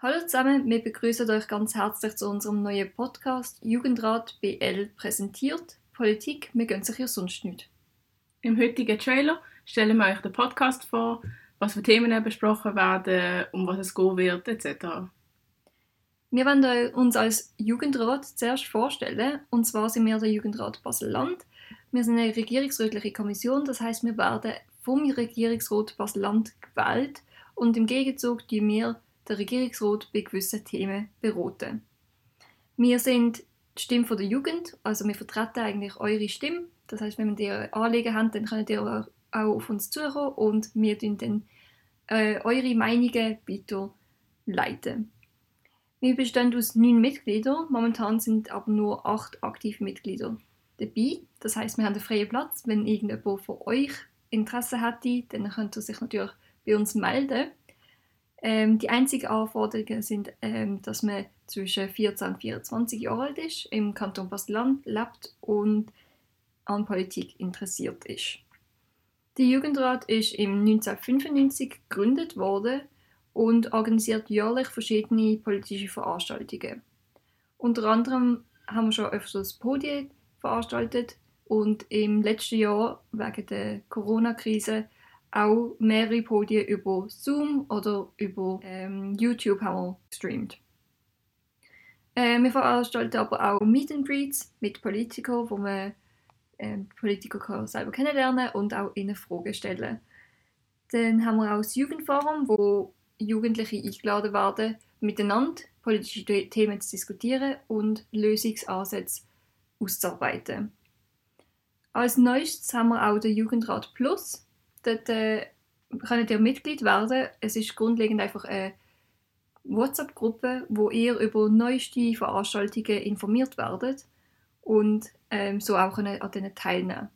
Hallo zusammen, wir begrüßen euch ganz herzlich zu unserem neuen Podcast Jugendrat BL präsentiert. Politik, wir gönnen sich ja sonst nicht. Im heutigen Trailer stellen wir euch den Podcast vor, was für Themen besprochen werden, um was es gehen wird, etc. Wir wollen uns als Jugendrat zuerst vorstellen, und zwar sind wir der Jugendrat Basel-Land. Wir sind eine regierungsrätliche Kommission, das heißt, wir werden vom Regierungsrat Basel-Land gewählt und im Gegenzug die wir der Regierungsrat bei gewissen Themen beraten. Wir sind die Stimme der Jugend, also wir vertreten eigentlich eure Stimme. Das heißt, wenn ihr Anliegen habt, dann könnt ihr auch auf uns zukommen und wir dann äh, eure Meinungen weiterleiten. Wir bestehen aus neun Mitgliedern. Momentan sind aber nur acht aktive Mitglieder dabei. Das heißt, wir haben einen freien Platz. Wenn irgendjemand von euch Interesse hätte, dann könnt ihr sich natürlich bei uns melden. Ähm, die einzigen Anforderungen sind, ähm, dass man zwischen 14 und 24 Jahre alt ist, im Kanton Basel-Land lebt und an Politik interessiert ist. Der Jugendrat ist im 1995 gegründet worden und organisiert jährlich verschiedene politische Veranstaltungen. Unter anderem haben wir schon öfters Podien veranstaltet und im letzten Jahr wegen der Corona-Krise auch mehrere Podien über Zoom oder über ähm, YouTube haben wir gestreamt. Äh, wir veranstalten aber auch Meet and Greets mit Politikern, wo man äh, Politiker kann selber kennenlernen und auch ihnen Fragen stellen. Dann haben wir auch das Jugendforum, wo Jugendliche eingeladen werden, miteinander politische Themen zu diskutieren und Lösungsansätze auszuarbeiten. Als neuestes haben wir auch den Jugendrat Plus, Dort äh, könnt ihr Mitglied werden. Es ist grundlegend einfach eine WhatsApp-Gruppe, wo ihr über neueste Veranstaltungen informiert werdet und ähm, so auch an denen teilnehmen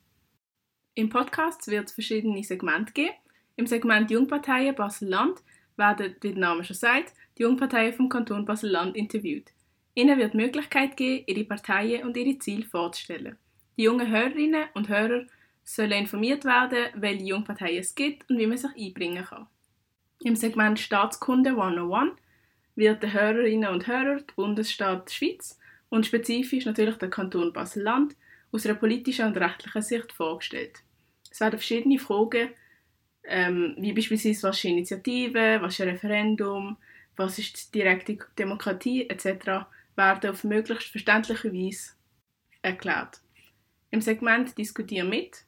Im Podcast wird es verschiedene Segmente geben. Im Segment Jungparteien Basel-Land werden, wie der Name schon sagt, die Jungparteien vom Kanton Basel-Land interviewt. Ihnen wird die Möglichkeit geben, ihre Parteien und ihre Ziele vorzustellen. Die jungen Hörerinnen und Hörer sollen informiert werden, welche Jungparteien es gibt und wie man sich einbringen kann. Im Segment Staatskunde 101 wird den Hörerinnen und Hörern der Bundesstaat Schweiz und spezifisch natürlich der Kanton Basel-Land aus einer politischen und rechtlichen Sicht vorgestellt. Es werden verschiedene Fragen, ähm, wie beispielsweise was ist Initiative, was ist ein Referendum, was ist direkte Demokratie etc., werden auf möglichst verständliche Weise erklärt. Im Segment Diskutieren mit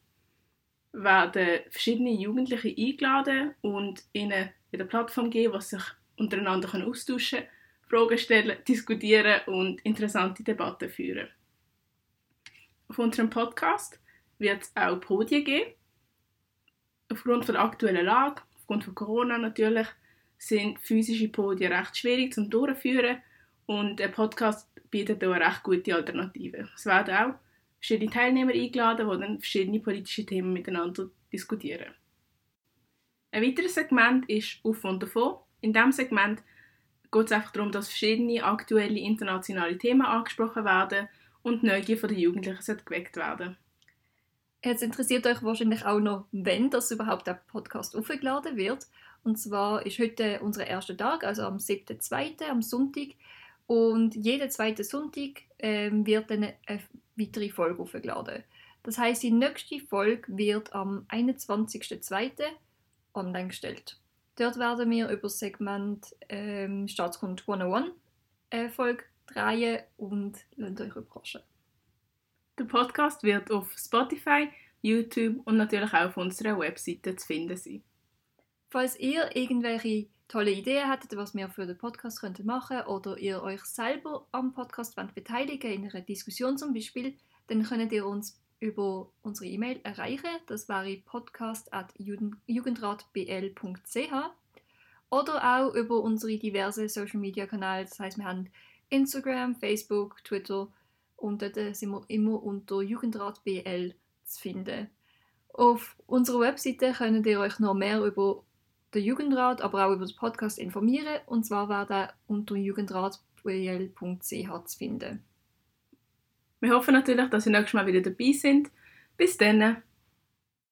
werden verschiedene Jugendliche eingeladen und ihnen eine Plattform geben, sie sich untereinander austauschen können, Fragen stellen, diskutieren und interessante Debatten führen. Auf unserem Podcast wird es auch Podien geben. Aufgrund der aktuellen Lage, aufgrund von Corona natürlich, sind physische Podien recht schwierig zum Durchführen und ein Podcast bietet auch eine recht gute Alternative. Es werden auch verschiedene Teilnehmer eingeladen, die dann verschiedene politische Themen miteinander diskutieren. Ein weiteres Segment ist Auf und davon. In diesem Segment geht es einfach darum, dass verschiedene aktuelle internationale Themen angesprochen werden und die Neugier der Jugendlichen geweckt werden. Jetzt interessiert euch wahrscheinlich auch noch, wenn das überhaupt der Podcast aufgeladen wird. Und zwar ist heute unser erster Tag, also am 7.2., am Sonntag. Und jeden zweiten Sonntag ähm, wird dann eine weitere Folge aufgeladen. Das heißt, die nächste Folge wird am 21.02. online gestellt. Dort werden wir über das Segment ähm, Staatskunde 101 äh, Folge drehen und lasst euch überraschen. Der Podcast wird auf Spotify, YouTube und natürlich auch auf unserer Webseite zu finden sein. Falls ihr irgendwelche tolle Ideen hättet, was wir für den Podcast könnten machen oder ihr euch selber am Podcast wollt beteiligen in einer Diskussion zum Beispiel, dann könnt ihr uns über unsere E-Mail erreichen. Das wäre podcast.jugendratbl.ch oder auch über unsere diversen Social Media Kanäle. Das heißt, wir haben Instagram, Facebook, Twitter und dort sind wir immer unter JugendratBL zu finden. Auf unserer Webseite könnt ihr euch noch mehr über den Jugendrat, aber auch über den Podcast informieren. Und zwar wäre der unter jugendrat.ch zu finden. Wir hoffen natürlich, dass ihr nächstes Mal wieder dabei sind. Bis dann!